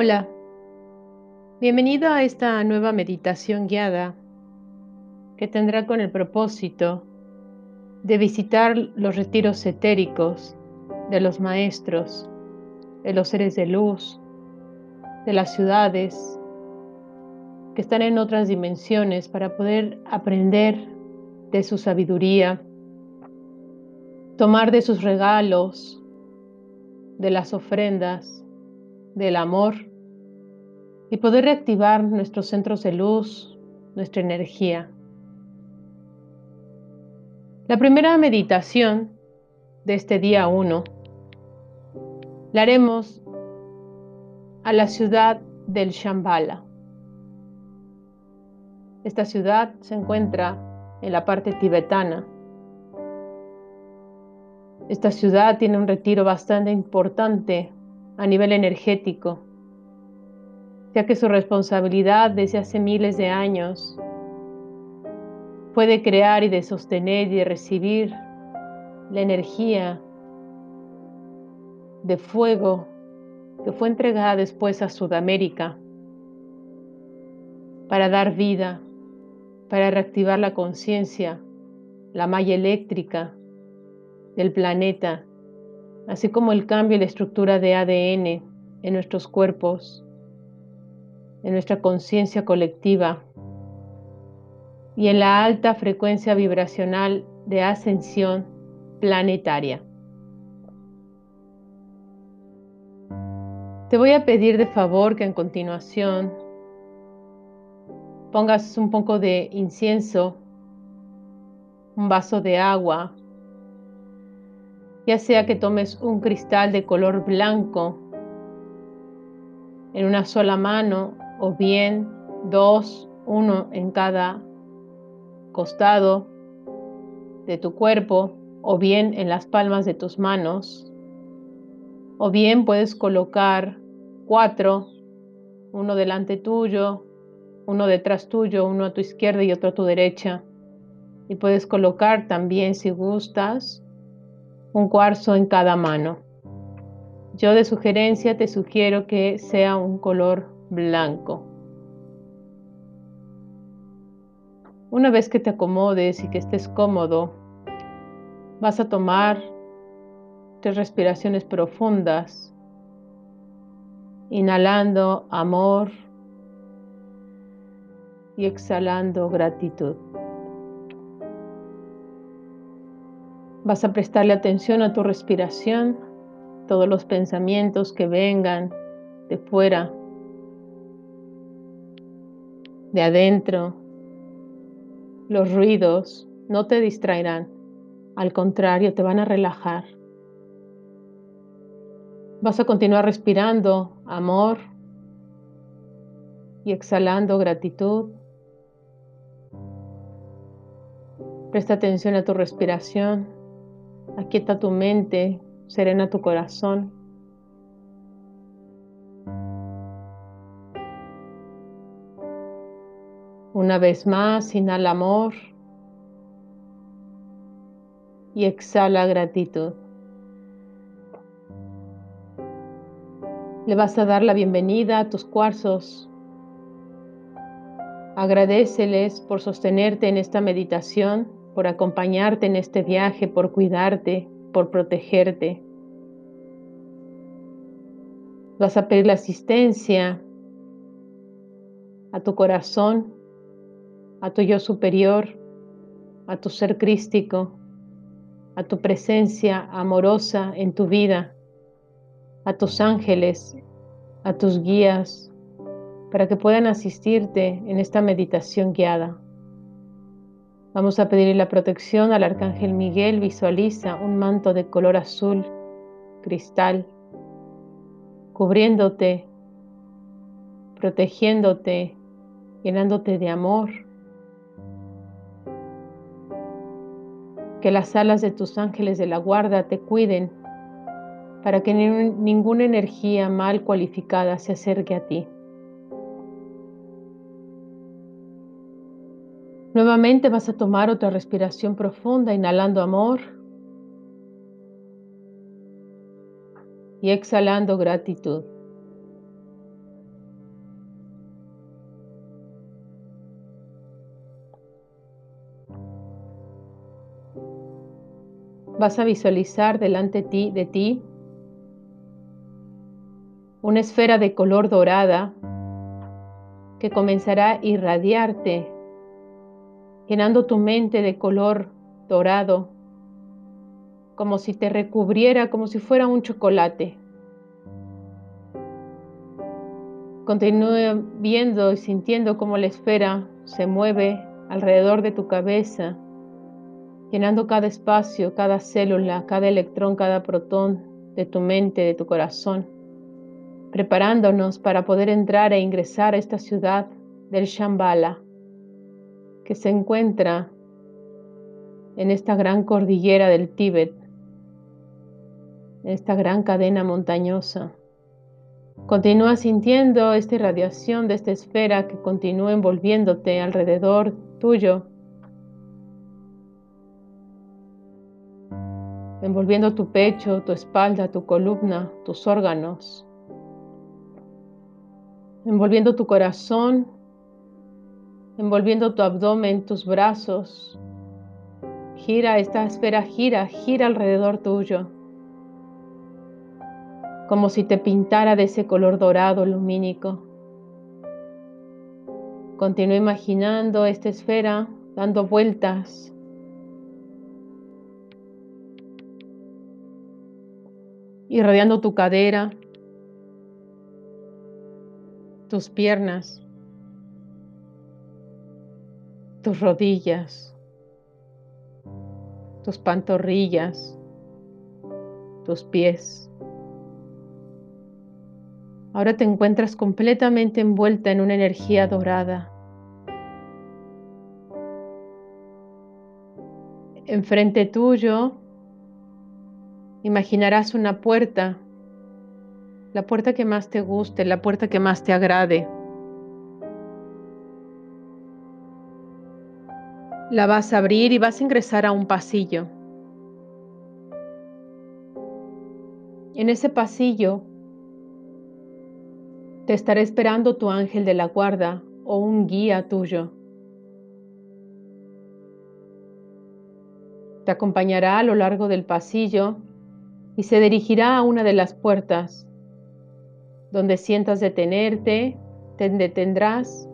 Hola, bienvenido a esta nueva meditación guiada que tendrá con el propósito de visitar los retiros etéricos de los maestros, de los seres de luz, de las ciudades que están en otras dimensiones para poder aprender de su sabiduría, tomar de sus regalos, de las ofrendas, del amor y poder reactivar nuestros centros de luz, nuestra energía. La primera meditación de este día 1 la haremos a la ciudad del Shambhala. Esta ciudad se encuentra en la parte tibetana. Esta ciudad tiene un retiro bastante importante a nivel energético ya que su responsabilidad desde hace miles de años fue de crear y de sostener y de recibir la energía de fuego que fue entregada después a Sudamérica para dar vida, para reactivar la conciencia, la malla eléctrica del planeta, así como el cambio en la estructura de ADN en nuestros cuerpos en nuestra conciencia colectiva y en la alta frecuencia vibracional de ascensión planetaria. Te voy a pedir de favor que en continuación pongas un poco de incienso, un vaso de agua, ya sea que tomes un cristal de color blanco en una sola mano o bien dos, uno en cada costado de tu cuerpo, o bien en las palmas de tus manos, o bien puedes colocar cuatro, uno delante tuyo, uno detrás tuyo, uno a tu izquierda y otro a tu derecha. Y puedes colocar también, si gustas, un cuarzo en cada mano. Yo de sugerencia te sugiero que sea un color blanco. Una vez que te acomodes y que estés cómodo, vas a tomar tres respiraciones profundas, inhalando amor y exhalando gratitud. Vas a prestarle atención a tu respiración, todos los pensamientos que vengan de fuera de adentro. Los ruidos no te distraerán, al contrario, te van a relajar. Vas a continuar respirando amor y exhalando gratitud. Presta atención a tu respiración, aquieta tu mente, serena tu corazón. Una vez más, inhala amor y exhala gratitud. Le vas a dar la bienvenida a tus cuarzos. Agradeceles por sostenerte en esta meditación, por acompañarte en este viaje, por cuidarte, por protegerte. Vas a pedir la asistencia a tu corazón a tu yo superior, a tu ser crístico, a tu presencia amorosa en tu vida, a tus ángeles, a tus guías, para que puedan asistirte en esta meditación guiada. Vamos a pedir la protección al Arcángel Miguel. Visualiza un manto de color azul, cristal, cubriéndote, protegiéndote, llenándote de amor Que las alas de tus ángeles de la guarda te cuiden para que ninguna energía mal cualificada se acerque a ti. Nuevamente vas a tomar otra respiración profunda, inhalando amor y exhalando gratitud. Vas a visualizar delante de ti una esfera de color dorada que comenzará a irradiarte, llenando tu mente de color dorado, como si te recubriera, como si fuera un chocolate. Continúe viendo y sintiendo cómo la esfera se mueve alrededor de tu cabeza, llenando cada espacio, cada célula, cada electrón, cada protón de tu mente, de tu corazón preparándonos para poder entrar e ingresar a esta ciudad del Shambhala, que se encuentra en esta gran cordillera del Tíbet, en esta gran cadena montañosa. Continúa sintiendo esta irradiación de esta esfera que continúa envolviéndote alrededor tuyo, envolviendo tu pecho, tu espalda, tu columna, tus órganos envolviendo tu corazón, envolviendo tu abdomen, tus brazos. Gira, esta esfera gira, gira alrededor tuyo, como si te pintara de ese color dorado lumínico. Continúa imaginando esta esfera dando vueltas. Irradiando tu cadera, tus piernas, tus rodillas, tus pantorrillas, tus pies. Ahora te encuentras completamente envuelta en una energía dorada. Enfrente tuyo imaginarás una puerta la puerta que más te guste, la puerta que más te agrade. La vas a abrir y vas a ingresar a un pasillo. En ese pasillo te estará esperando tu ángel de la guarda o un guía tuyo. Te acompañará a lo largo del pasillo y se dirigirá a una de las puertas donde sientas detenerte, te detendrás.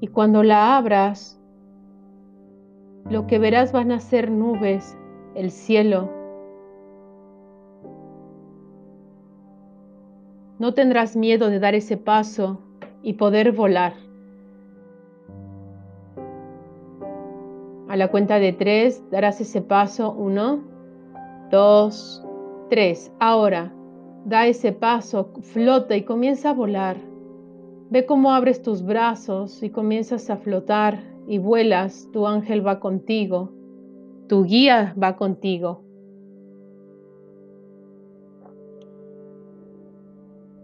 Y cuando la abras, lo que verás van a ser nubes, el cielo. No tendrás miedo de dar ese paso y poder volar. La cuenta de tres darás ese paso. Uno, dos, tres. Ahora, da ese paso, flota y comienza a volar. Ve cómo abres tus brazos y comienzas a flotar y vuelas. Tu ángel va contigo. Tu guía va contigo.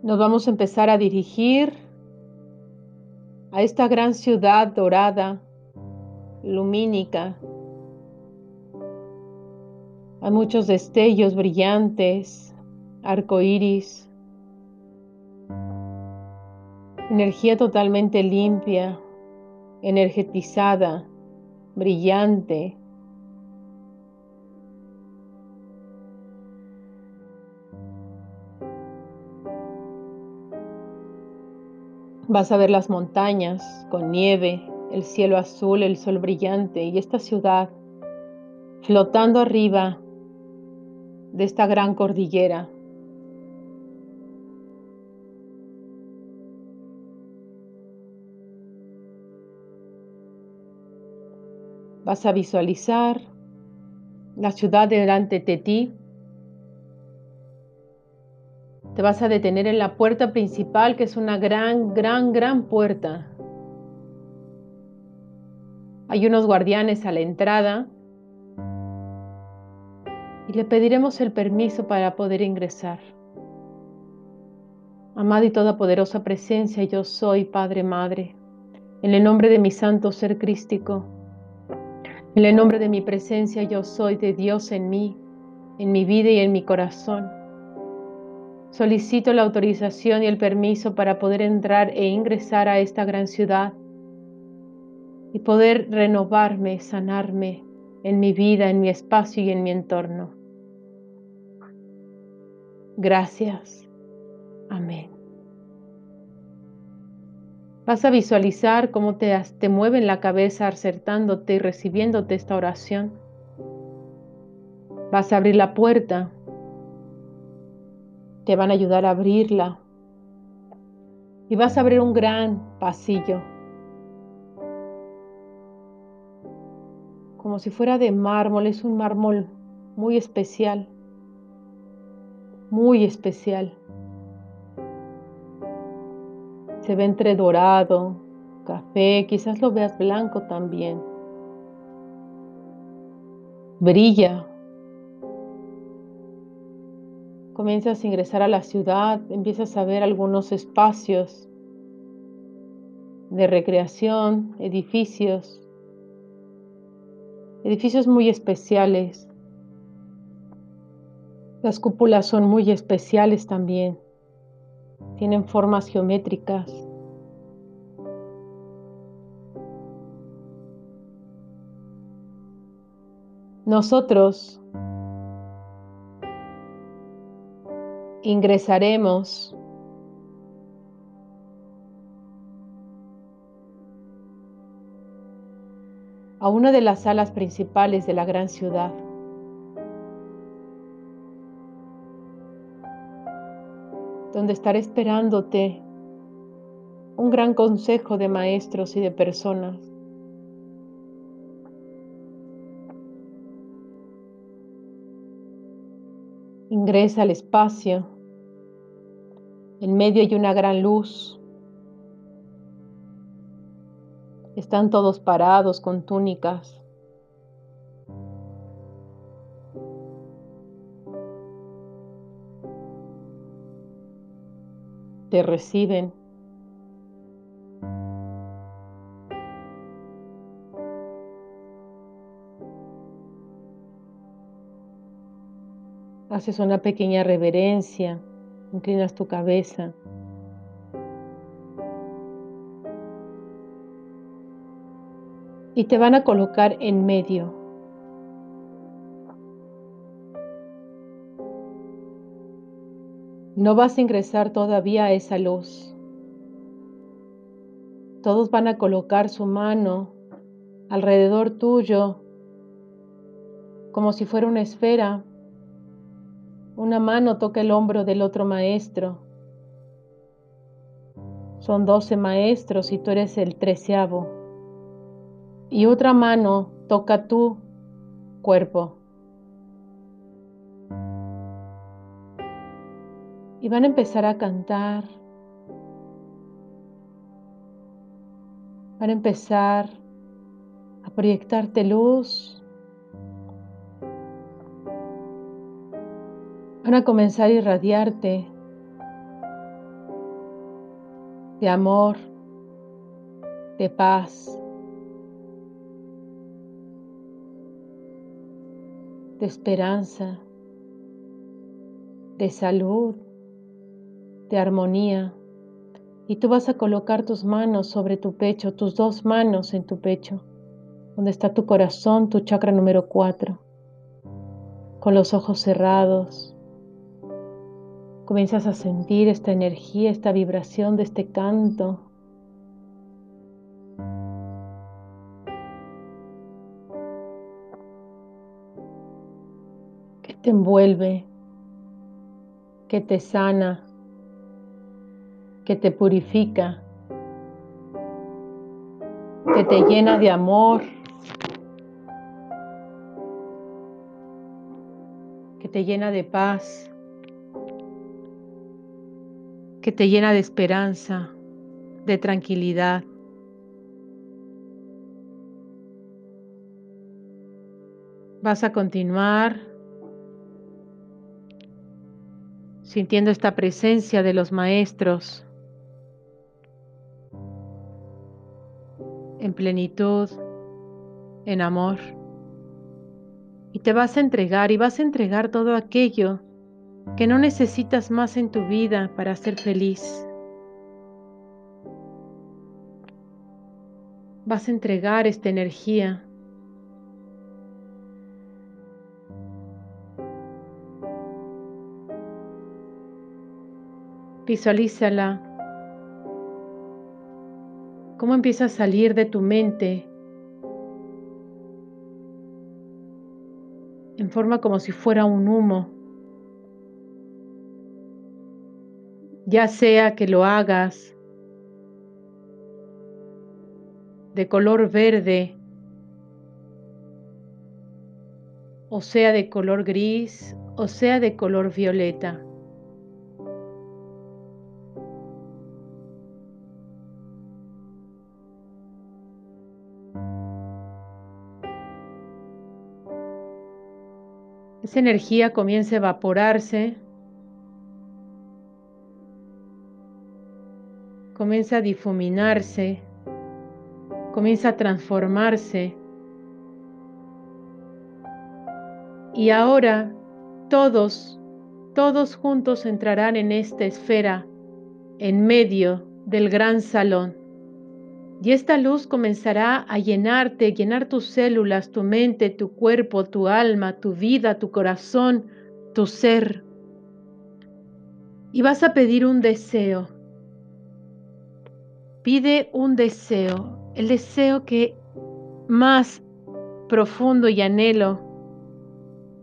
Nos vamos a empezar a dirigir a esta gran ciudad dorada, lumínica, hay muchos destellos brillantes, arcoíris, energía totalmente limpia, energetizada, brillante. Vas a ver las montañas con nieve, el cielo azul, el sol brillante y esta ciudad flotando arriba de esta gran cordillera. Vas a visualizar la ciudad delante de ti. Te vas a detener en la puerta principal, que es una gran, gran, gran puerta. Hay unos guardianes a la entrada y le pediremos el permiso para poder ingresar. Amada y todopoderosa presencia, yo soy Padre Madre. En el nombre de mi santo ser crístico, en el nombre de mi presencia, yo soy de Dios en mí, en mi vida y en mi corazón. Solicito la autorización y el permiso para poder entrar e ingresar a esta gran ciudad y poder renovarme, sanarme en mi vida, en mi espacio y en mi entorno. Gracias. Amén. Vas a visualizar cómo te, te mueve la cabeza acertándote y recibiéndote esta oración. Vas a abrir la puerta. Te van a ayudar a abrirla. Y vas a abrir un gran pasillo como si fuera de mármol, es un mármol muy especial, muy especial. Se ve entre dorado, café, quizás lo veas blanco también. Brilla. Comienzas a ingresar a la ciudad, empiezas a ver algunos espacios de recreación, edificios, edificios muy especiales. Las cúpulas son muy especiales también. Tienen formas geométricas. Nosotros ingresaremos a una de las salas principales de la gran ciudad. donde estaré esperándote un gran consejo de maestros y de personas. Ingresa al espacio. En medio hay una gran luz. Están todos parados con túnicas. Te reciben. Haces una pequeña reverencia, inclinas tu cabeza. Y te van a colocar en medio. No vas a ingresar todavía a esa luz. Todos van a colocar su mano alrededor tuyo como si fuera una esfera. Una mano toca el hombro del otro maestro. Son doce maestros y tú eres el treceavo y otra mano toca tu cuerpo. Y van a empezar a cantar. Van a empezar a proyectarte luz. Van a comenzar a irradiarte de amor, de paz, de esperanza, de salud, de armonía. Y tú vas a colocar tus manos sobre tu pecho, tus dos manos en tu pecho, donde está tu corazón, tu chakra número 4, con los ojos cerrados. Comienzas a sentir esta energía, esta vibración de este canto te envuelve, que te sana, que te purifica, que te llena de amor, que te llena de paz, que te llena de esperanza, de tranquilidad. Vas a continuar sintiendo esta presencia de los maestros en plenitud, en amor. Y te vas a entregar y vas a entregar todo aquello que no necesitas más en tu vida para ser feliz. Vas a entregar esta energía. Visualízala. Cómo empieza a salir de tu mente en forma como si fuera un humo. Ya sea que lo hagas de color verde o sea de color gris o sea de color violeta. Esa energía comienza a evaporarse, comienza a difuminarse, comienza a transformarse. Y ahora todos, todos juntos entrarán en esta esfera, en medio del gran salón. Y esta luz comenzará a llenarte, llenar tus células, tu mente, tu cuerpo, tu alma, tu vida, tu corazón, tu ser. Y vas a pedir un deseo. Pide un deseo, el deseo que más profundo y anhelo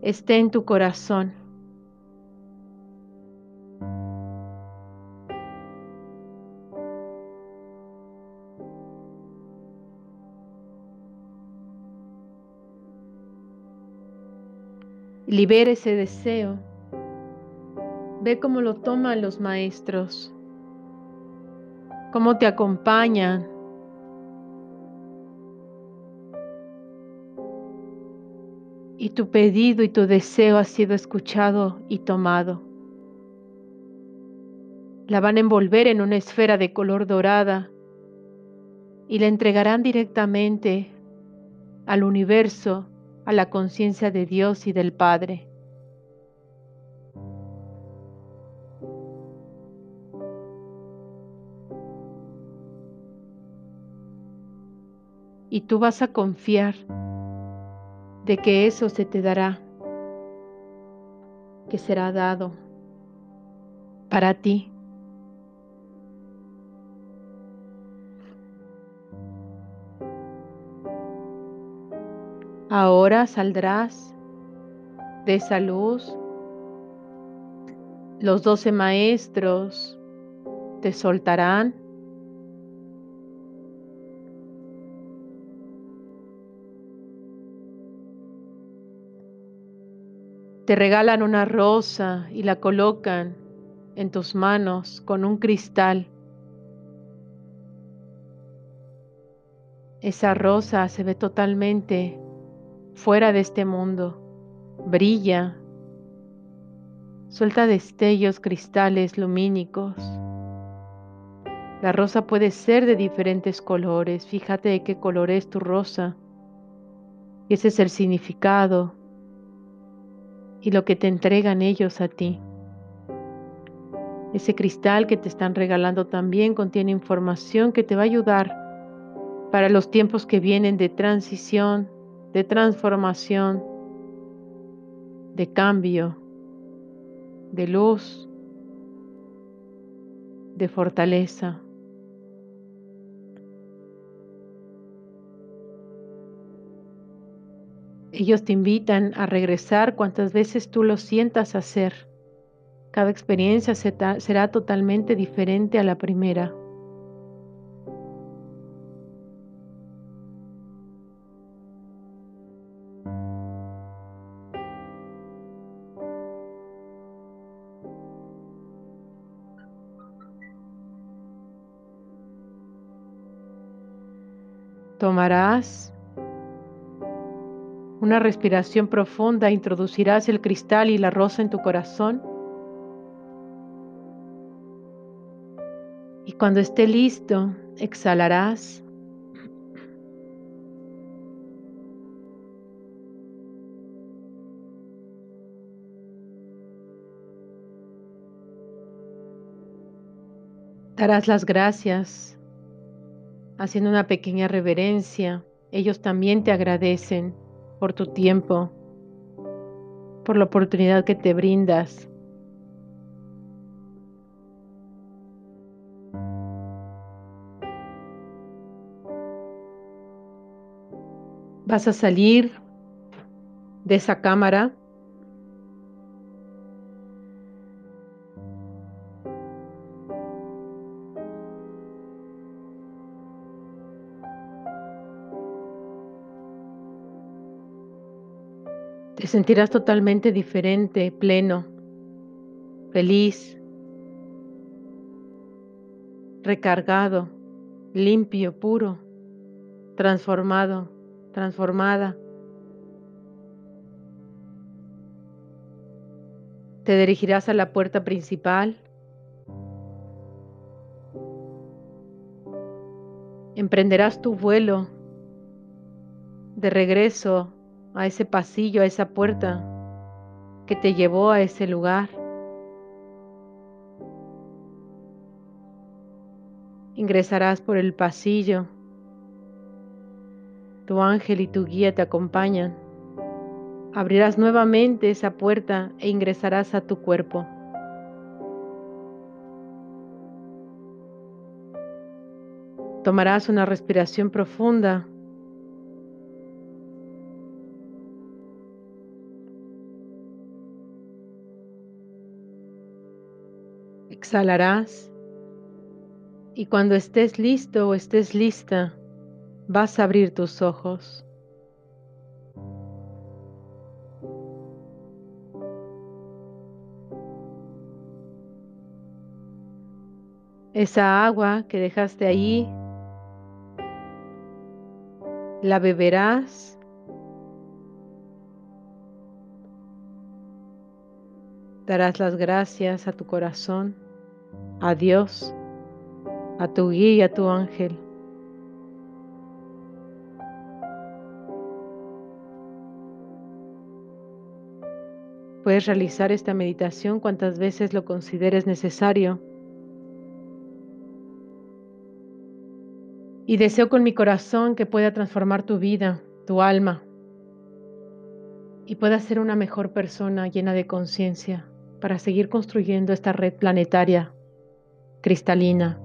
esté en tu corazón. Libera ese deseo. Ve cómo lo toman los maestros, cómo te acompañan. Y tu pedido y tu deseo ha sido escuchado y tomado. La van a envolver en una esfera de color dorada y la entregarán directamente al universo a la conciencia de Dios y del Padre. Y tú vas a confiar de que eso se te dará, que será dado para ti. Ahora saldrás de esa luz. Los doce maestros te soltarán. Te regalan una rosa y la colocan en tus manos con un cristal. Esa rosa se ve totalmente fuera de este mundo, brilla, suelta destellos cristales lumínicos. La rosa puede ser de diferentes colores, fíjate de qué color es tu rosa. Ese es el significado y lo que te entregan ellos a ti. Ese cristal que te están regalando también contiene información que te va a ayudar para los tiempos que vienen de transición, de transformación, de cambio, de luz, de fortaleza. Ellos te invitan a regresar cuantas veces tú lo sientas hacer. Cada experiencia será totalmente diferente a la primera. Tomarás una respiración profunda, introducirás el cristal y la rosa en tu corazón. Y cuando esté listo, exhalarás. Darás las gracias haciendo una pequeña reverencia. Ellos también te agradecen por tu tiempo, por la oportunidad que te brindas. Vas a salir de esa cámara sentirás totalmente diferente, pleno, feliz, recargado, limpio, puro, transformado, transformada. Te dirigirás a la puerta principal. Emprenderás tu vuelo de regreso a ese pasillo, a esa puerta que te llevó a ese lugar. Ingresarás por el pasillo. Tu ángel y tu guía te acompañan. Abrirás nuevamente esa puerta e ingresarás a tu cuerpo. Tomarás una respiración profunda Exhalarás y cuando estés listo o estés lista, vas a abrir tus ojos. Esa agua que dejaste ahí, la beberás darás las gracias a tu corazón a Dios, a tu guía a tu ángel. Puedes realizar esta meditación cuantas veces lo consideres necesario. Y deseo con mi corazón que pueda transformar tu vida, tu alma, y puedas ser una mejor persona llena de conciencia para seguir construyendo esta red planetaria cristalina,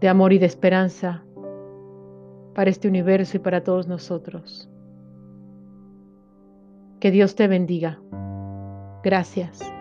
de amor y de esperanza para este universo y para todos nosotros. Que Dios te bendiga. Gracias.